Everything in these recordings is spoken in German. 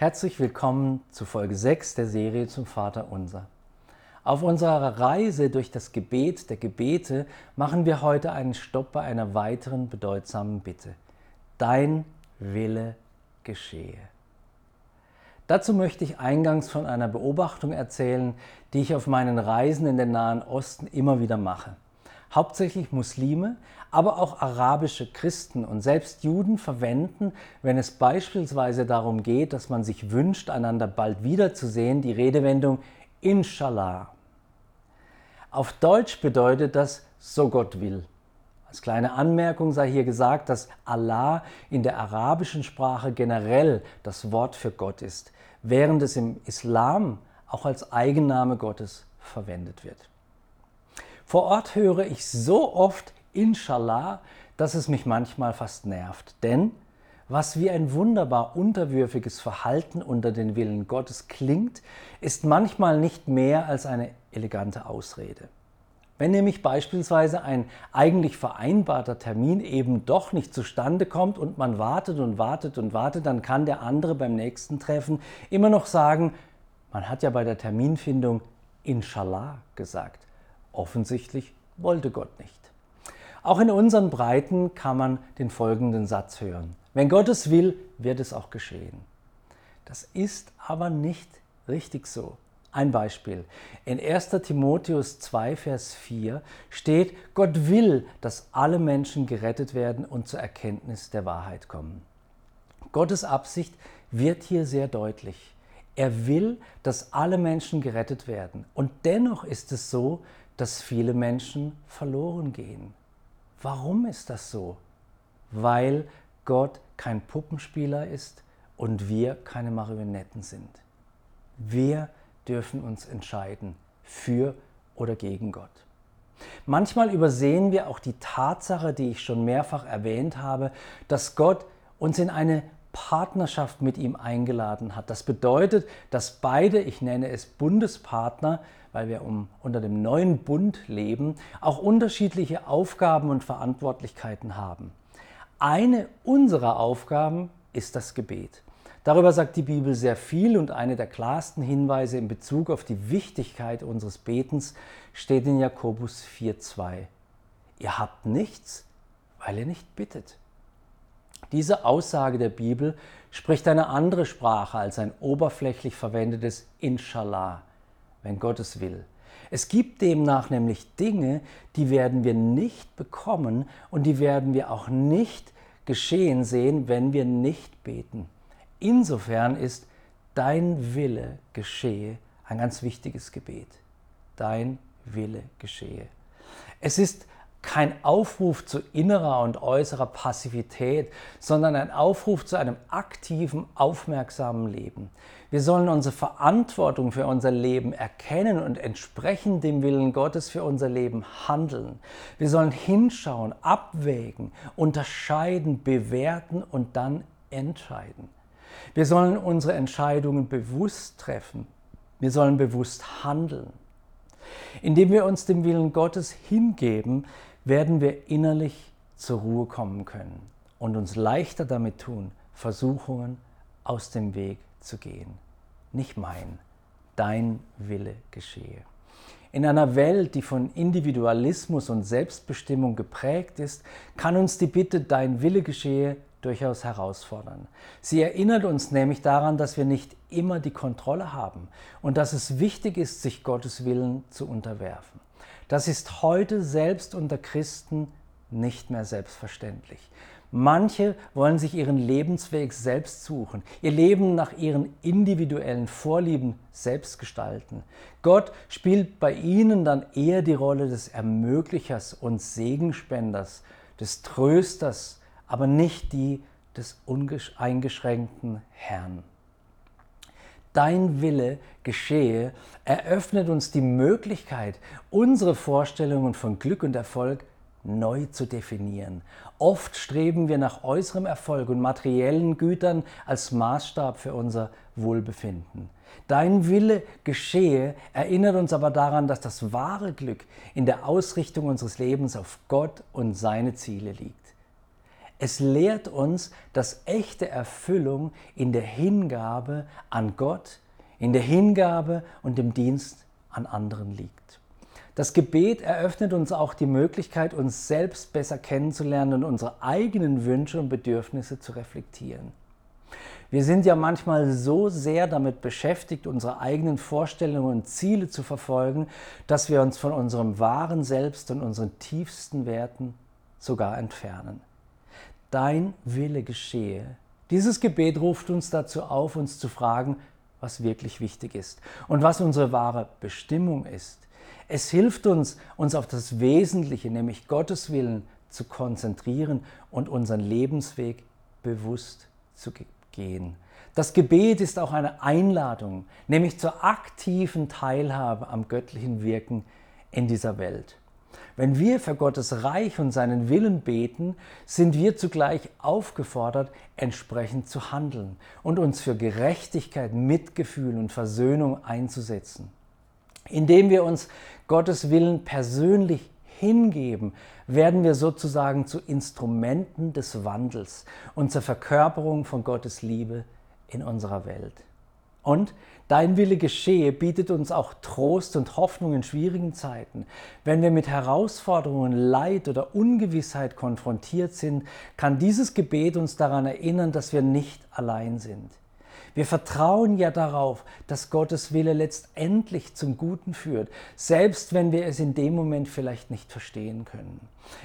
Herzlich willkommen zu Folge 6 der Serie zum Vater Unser. Auf unserer Reise durch das Gebet der Gebete machen wir heute einen Stopp bei einer weiteren bedeutsamen Bitte. Dein Wille geschehe. Dazu möchte ich eingangs von einer Beobachtung erzählen, die ich auf meinen Reisen in den Nahen Osten immer wieder mache. Hauptsächlich Muslime, aber auch arabische Christen und selbst Juden verwenden, wenn es beispielsweise darum geht, dass man sich wünscht, einander bald wiederzusehen, die Redewendung Inshallah. Auf Deutsch bedeutet das so Gott will. Als kleine Anmerkung sei hier gesagt, dass Allah in der arabischen Sprache generell das Wort für Gott ist, während es im Islam auch als Eigenname Gottes verwendet wird. Vor Ort höre ich so oft Inshallah, dass es mich manchmal fast nervt. Denn was wie ein wunderbar unterwürfiges Verhalten unter den Willen Gottes klingt, ist manchmal nicht mehr als eine elegante Ausrede. Wenn nämlich beispielsweise ein eigentlich vereinbarter Termin eben doch nicht zustande kommt und man wartet und wartet und wartet, dann kann der andere beim nächsten Treffen immer noch sagen, man hat ja bei der Terminfindung Inshallah gesagt. Offensichtlich wollte Gott nicht. Auch in unseren Breiten kann man den folgenden Satz hören. Wenn Gott es will, wird es auch geschehen. Das ist aber nicht richtig so. Ein Beispiel. In 1 Timotheus 2, Vers 4 steht, Gott will, dass alle Menschen gerettet werden und zur Erkenntnis der Wahrheit kommen. Gottes Absicht wird hier sehr deutlich. Er will, dass alle Menschen gerettet werden. Und dennoch ist es so, dass viele Menschen verloren gehen. Warum ist das so? Weil Gott kein Puppenspieler ist und wir keine Marionetten sind. Wir dürfen uns entscheiden für oder gegen Gott. Manchmal übersehen wir auch die Tatsache, die ich schon mehrfach erwähnt habe, dass Gott uns in eine Partnerschaft mit ihm eingeladen hat. Das bedeutet, dass beide, ich nenne es Bundespartner, weil wir um, unter dem neuen Bund leben, auch unterschiedliche Aufgaben und Verantwortlichkeiten haben. Eine unserer Aufgaben ist das Gebet. Darüber sagt die Bibel sehr viel und eine der klarsten Hinweise in Bezug auf die Wichtigkeit unseres Betens steht in Jakobus 4.2. Ihr habt nichts, weil ihr nicht bittet. Diese Aussage der Bibel spricht eine andere Sprache als ein oberflächlich verwendetes Inshallah wenn Gott es will. Es gibt demnach nämlich Dinge, die werden wir nicht bekommen und die werden wir auch nicht geschehen sehen, wenn wir nicht beten. Insofern ist dein Wille geschehe ein ganz wichtiges Gebet. Dein Wille geschehe. Es ist kein Aufruf zu innerer und äußerer Passivität, sondern ein Aufruf zu einem aktiven, aufmerksamen Leben. Wir sollen unsere Verantwortung für unser Leben erkennen und entsprechend dem Willen Gottes für unser Leben handeln. Wir sollen hinschauen, abwägen, unterscheiden, bewerten und dann entscheiden. Wir sollen unsere Entscheidungen bewusst treffen. Wir sollen bewusst handeln. Indem wir uns dem Willen Gottes hingeben, werden wir innerlich zur Ruhe kommen können und uns leichter damit tun, Versuchungen aus dem Weg zu gehen. Nicht mein, dein Wille geschehe. In einer Welt, die von Individualismus und Selbstbestimmung geprägt ist, kann uns die Bitte, dein Wille geschehe, durchaus herausfordern. Sie erinnert uns nämlich daran, dass wir nicht immer die Kontrolle haben und dass es wichtig ist, sich Gottes Willen zu unterwerfen. Das ist heute selbst unter Christen nicht mehr selbstverständlich. Manche wollen sich ihren Lebensweg selbst suchen, ihr Leben nach ihren individuellen Vorlieben selbst gestalten. Gott spielt bei ihnen dann eher die Rolle des Ermöglichers und Segenspenders, des Trösters, aber nicht die des eingeschränkten Herrn dein Wille geschehe, eröffnet uns die Möglichkeit, unsere Vorstellungen von Glück und Erfolg neu zu definieren. Oft streben wir nach äußerem Erfolg und materiellen Gütern als Maßstab für unser Wohlbefinden. Dein Wille geschehe erinnert uns aber daran, dass das wahre Glück in der Ausrichtung unseres Lebens auf Gott und seine Ziele liegt. Es lehrt uns, dass echte Erfüllung in der Hingabe an Gott, in der Hingabe und dem Dienst an anderen liegt. Das Gebet eröffnet uns auch die Möglichkeit, uns selbst besser kennenzulernen und unsere eigenen Wünsche und Bedürfnisse zu reflektieren. Wir sind ja manchmal so sehr damit beschäftigt, unsere eigenen Vorstellungen und Ziele zu verfolgen, dass wir uns von unserem wahren Selbst und unseren tiefsten Werten sogar entfernen. Dein Wille geschehe. Dieses Gebet ruft uns dazu auf, uns zu fragen, was wirklich wichtig ist und was unsere wahre Bestimmung ist. Es hilft uns, uns auf das Wesentliche, nämlich Gottes Willen, zu konzentrieren und unseren Lebensweg bewusst zu gehen. Das Gebet ist auch eine Einladung, nämlich zur aktiven Teilhabe am göttlichen Wirken in dieser Welt. Wenn wir für Gottes Reich und seinen Willen beten, sind wir zugleich aufgefordert, entsprechend zu handeln und uns für Gerechtigkeit, Mitgefühl und Versöhnung einzusetzen. Indem wir uns Gottes Willen persönlich hingeben, werden wir sozusagen zu Instrumenten des Wandels und zur Verkörperung von Gottes Liebe in unserer Welt. Und dein Wille geschehe bietet uns auch Trost und Hoffnung in schwierigen Zeiten. Wenn wir mit Herausforderungen, Leid oder Ungewissheit konfrontiert sind, kann dieses Gebet uns daran erinnern, dass wir nicht allein sind. Wir vertrauen ja darauf, dass Gottes Wille letztendlich zum Guten führt, selbst wenn wir es in dem Moment vielleicht nicht verstehen können.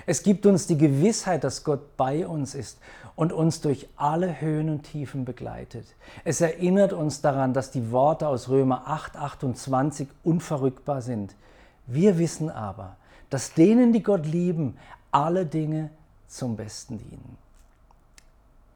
Es gibt uns die Gewissheit, dass Gott bei uns ist und uns durch alle Höhen und Tiefen begleitet. Es erinnert uns daran, dass die Worte aus Römer 8, 28 unverrückbar sind. Wir wissen aber, dass denen, die Gott lieben, alle Dinge zum Besten dienen.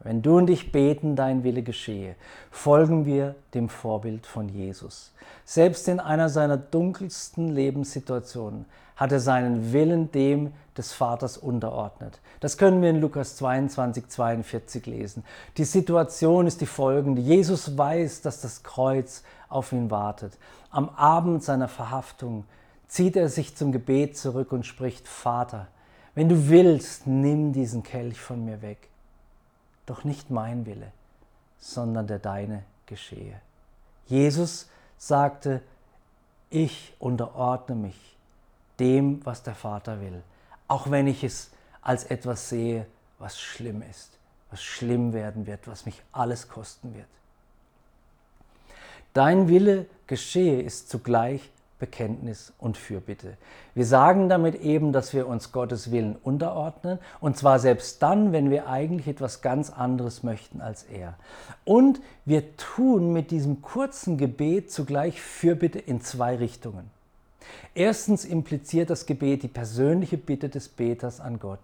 Wenn du und ich beten, dein Wille geschehe, folgen wir dem Vorbild von Jesus. Selbst in einer seiner dunkelsten Lebenssituationen hat er seinen Willen dem des Vaters unterordnet. Das können wir in Lukas 22, 42 lesen. Die Situation ist die folgende. Jesus weiß, dass das Kreuz auf ihn wartet. Am Abend seiner Verhaftung zieht er sich zum Gebet zurück und spricht, Vater, wenn du willst, nimm diesen Kelch von mir weg. Doch nicht mein Wille, sondern der deine geschehe. Jesus sagte, ich unterordne mich dem, was der Vater will, auch wenn ich es als etwas sehe, was schlimm ist, was schlimm werden wird, was mich alles kosten wird. Dein Wille geschehe ist zugleich Bekenntnis und Fürbitte. Wir sagen damit eben, dass wir uns Gottes Willen unterordnen und zwar selbst dann, wenn wir eigentlich etwas ganz anderes möchten als er. Und wir tun mit diesem kurzen Gebet zugleich Fürbitte in zwei Richtungen. Erstens impliziert das Gebet die persönliche Bitte des Beters an Gott.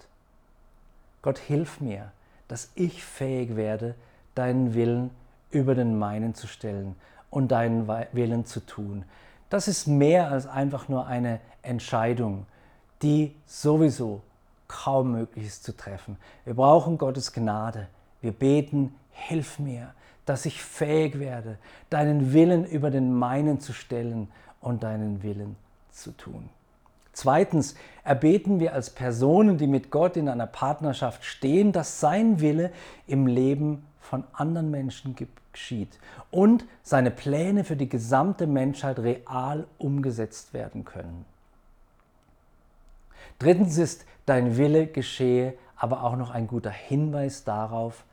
Gott, hilf mir, dass ich fähig werde, deinen Willen über den meinen zu stellen und deinen Willen zu tun. Das ist mehr als einfach nur eine Entscheidung, die sowieso kaum möglich ist zu treffen. Wir brauchen Gottes Gnade. Wir beten, hilf mir, dass ich fähig werde, deinen Willen über den meinen zu stellen und deinen Willen zu tun. Zweitens erbeten wir als Personen, die mit Gott in einer Partnerschaft stehen, dass sein Wille im Leben von anderen Menschen geschieht und seine Pläne für die gesamte Menschheit real umgesetzt werden können. Drittens ist dein Wille geschehe aber auch noch ein guter Hinweis darauf,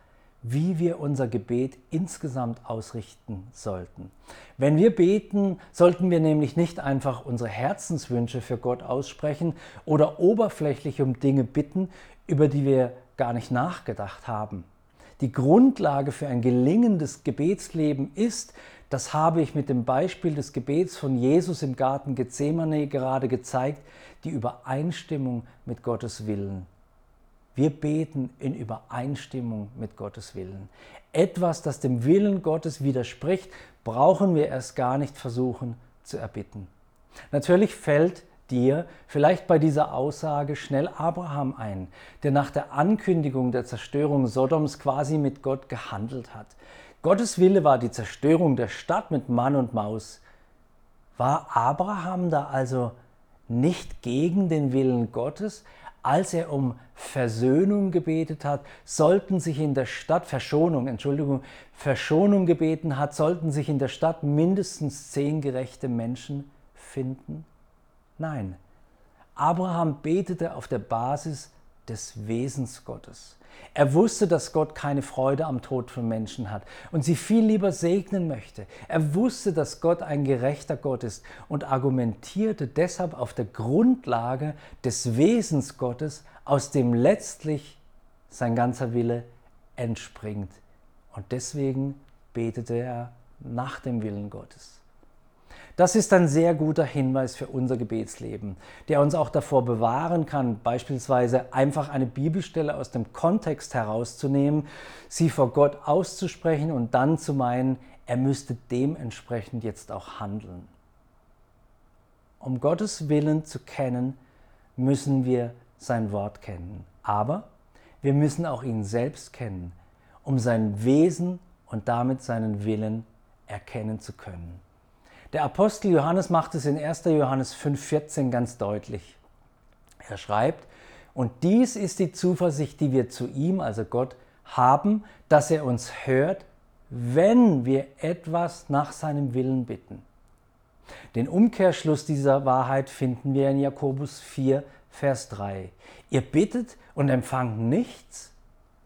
wie wir unser Gebet insgesamt ausrichten sollten. Wenn wir beten, sollten wir nämlich nicht einfach unsere Herzenswünsche für Gott aussprechen oder oberflächlich um Dinge bitten, über die wir gar nicht nachgedacht haben. Die Grundlage für ein gelingendes Gebetsleben ist, das habe ich mit dem Beispiel des Gebets von Jesus im Garten Gethsemane gerade gezeigt, die Übereinstimmung mit Gottes Willen. Wir beten in Übereinstimmung mit Gottes Willen. Etwas, das dem Willen Gottes widerspricht, brauchen wir erst gar nicht versuchen zu erbitten. Natürlich fällt dir vielleicht bei dieser Aussage schnell Abraham ein, der nach der Ankündigung der Zerstörung Sodoms quasi mit Gott gehandelt hat. Gottes Wille war die Zerstörung der Stadt mit Mann und Maus. War Abraham da also nicht gegen den Willen Gottes, als er um Versöhnung gebetet hat, sollten sich in der Stadt, Verschonung, Entschuldigung, Verschonung gebeten hat, sollten sich in der Stadt mindestens zehn gerechte Menschen finden? Nein. Abraham betete auf der Basis des Wesens Gottes. Er wusste, dass Gott keine Freude am Tod von Menschen hat und sie viel lieber segnen möchte. Er wusste, dass Gott ein gerechter Gott ist und argumentierte deshalb auf der Grundlage des Wesens Gottes, aus dem letztlich sein ganzer Wille entspringt. Und deswegen betete er nach dem Willen Gottes. Das ist ein sehr guter Hinweis für unser Gebetsleben, der uns auch davor bewahren kann, beispielsweise einfach eine Bibelstelle aus dem Kontext herauszunehmen, sie vor Gott auszusprechen und dann zu meinen, er müsste dementsprechend jetzt auch handeln. Um Gottes Willen zu kennen, müssen wir sein Wort kennen. Aber wir müssen auch ihn selbst kennen, um sein Wesen und damit seinen Willen erkennen zu können. Der Apostel Johannes macht es in 1. Johannes 5,14 ganz deutlich. Er schreibt, und dies ist die Zuversicht, die wir zu ihm, also Gott, haben, dass er uns hört, wenn wir etwas nach seinem Willen bitten. Den Umkehrschluss dieser Wahrheit finden wir in Jakobus 4, Vers 3. Ihr bittet und empfangt nichts,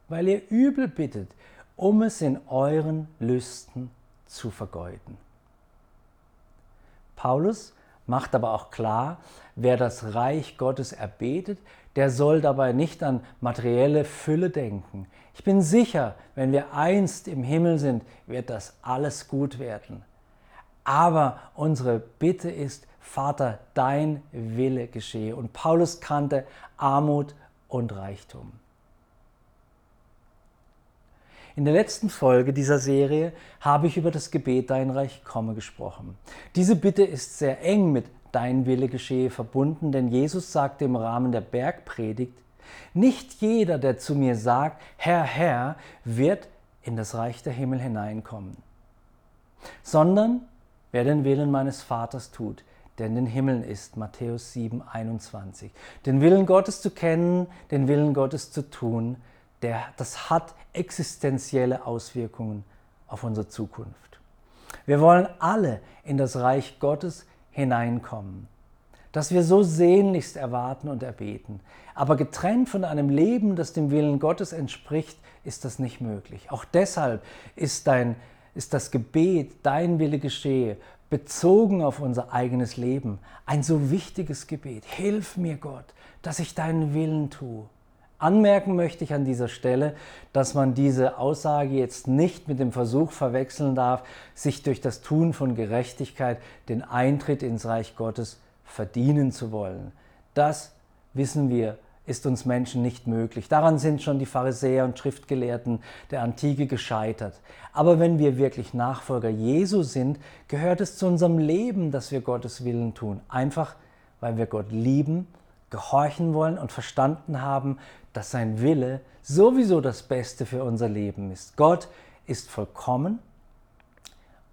weil ihr übel bittet, um es in euren Lüsten zu vergeuden. Paulus macht aber auch klar, wer das Reich Gottes erbetet, der soll dabei nicht an materielle Fülle denken. Ich bin sicher, wenn wir einst im Himmel sind, wird das alles gut werden. Aber unsere Bitte ist, Vater, dein Wille geschehe. Und Paulus kannte Armut und Reichtum. In der letzten Folge dieser Serie habe ich über das Gebet Dein Reich komme gesprochen. Diese Bitte ist sehr eng mit Dein Wille geschehe verbunden, denn Jesus sagte im Rahmen der Bergpredigt, nicht jeder, der zu mir sagt, Herr, Herr, wird in das Reich der Himmel hineinkommen, sondern wer den Willen meines Vaters tut, der in den Himmeln ist, Matthäus 7, 21. Den Willen Gottes zu kennen, den Willen Gottes zu tun, der, das hat existenzielle Auswirkungen auf unsere Zukunft. Wir wollen alle in das Reich Gottes hineinkommen, das wir so sehnlichst erwarten und erbeten. Aber getrennt von einem Leben, das dem Willen Gottes entspricht, ist das nicht möglich. Auch deshalb ist, dein, ist das Gebet, dein Wille geschehe, bezogen auf unser eigenes Leben, ein so wichtiges Gebet. Hilf mir, Gott, dass ich deinen Willen tue. Anmerken möchte ich an dieser Stelle, dass man diese Aussage jetzt nicht mit dem Versuch verwechseln darf, sich durch das Tun von Gerechtigkeit den Eintritt ins Reich Gottes verdienen zu wollen. Das wissen wir, ist uns Menschen nicht möglich. Daran sind schon die Pharisäer und Schriftgelehrten der Antike gescheitert. Aber wenn wir wirklich Nachfolger Jesu sind, gehört es zu unserem Leben, dass wir Gottes Willen tun. Einfach, weil wir Gott lieben gehorchen wollen und verstanden haben, dass sein Wille sowieso das Beste für unser Leben ist. Gott ist vollkommen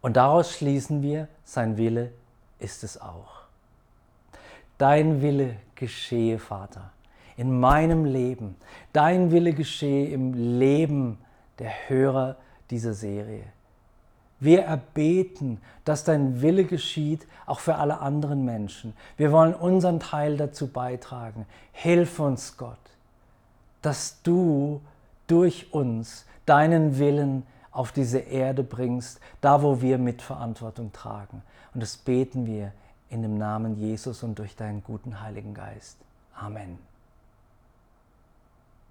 und daraus schließen wir, sein Wille ist es auch. Dein Wille geschehe, Vater, in meinem Leben. Dein Wille geschehe im Leben der Hörer dieser Serie. Wir erbeten, dass dein Wille geschieht, auch für alle anderen Menschen. Wir wollen unseren Teil dazu beitragen. Hilf uns, Gott, dass du durch uns deinen Willen auf diese Erde bringst, da wo wir Mitverantwortung tragen. Und das beten wir in dem Namen Jesus und durch deinen guten Heiligen Geist. Amen.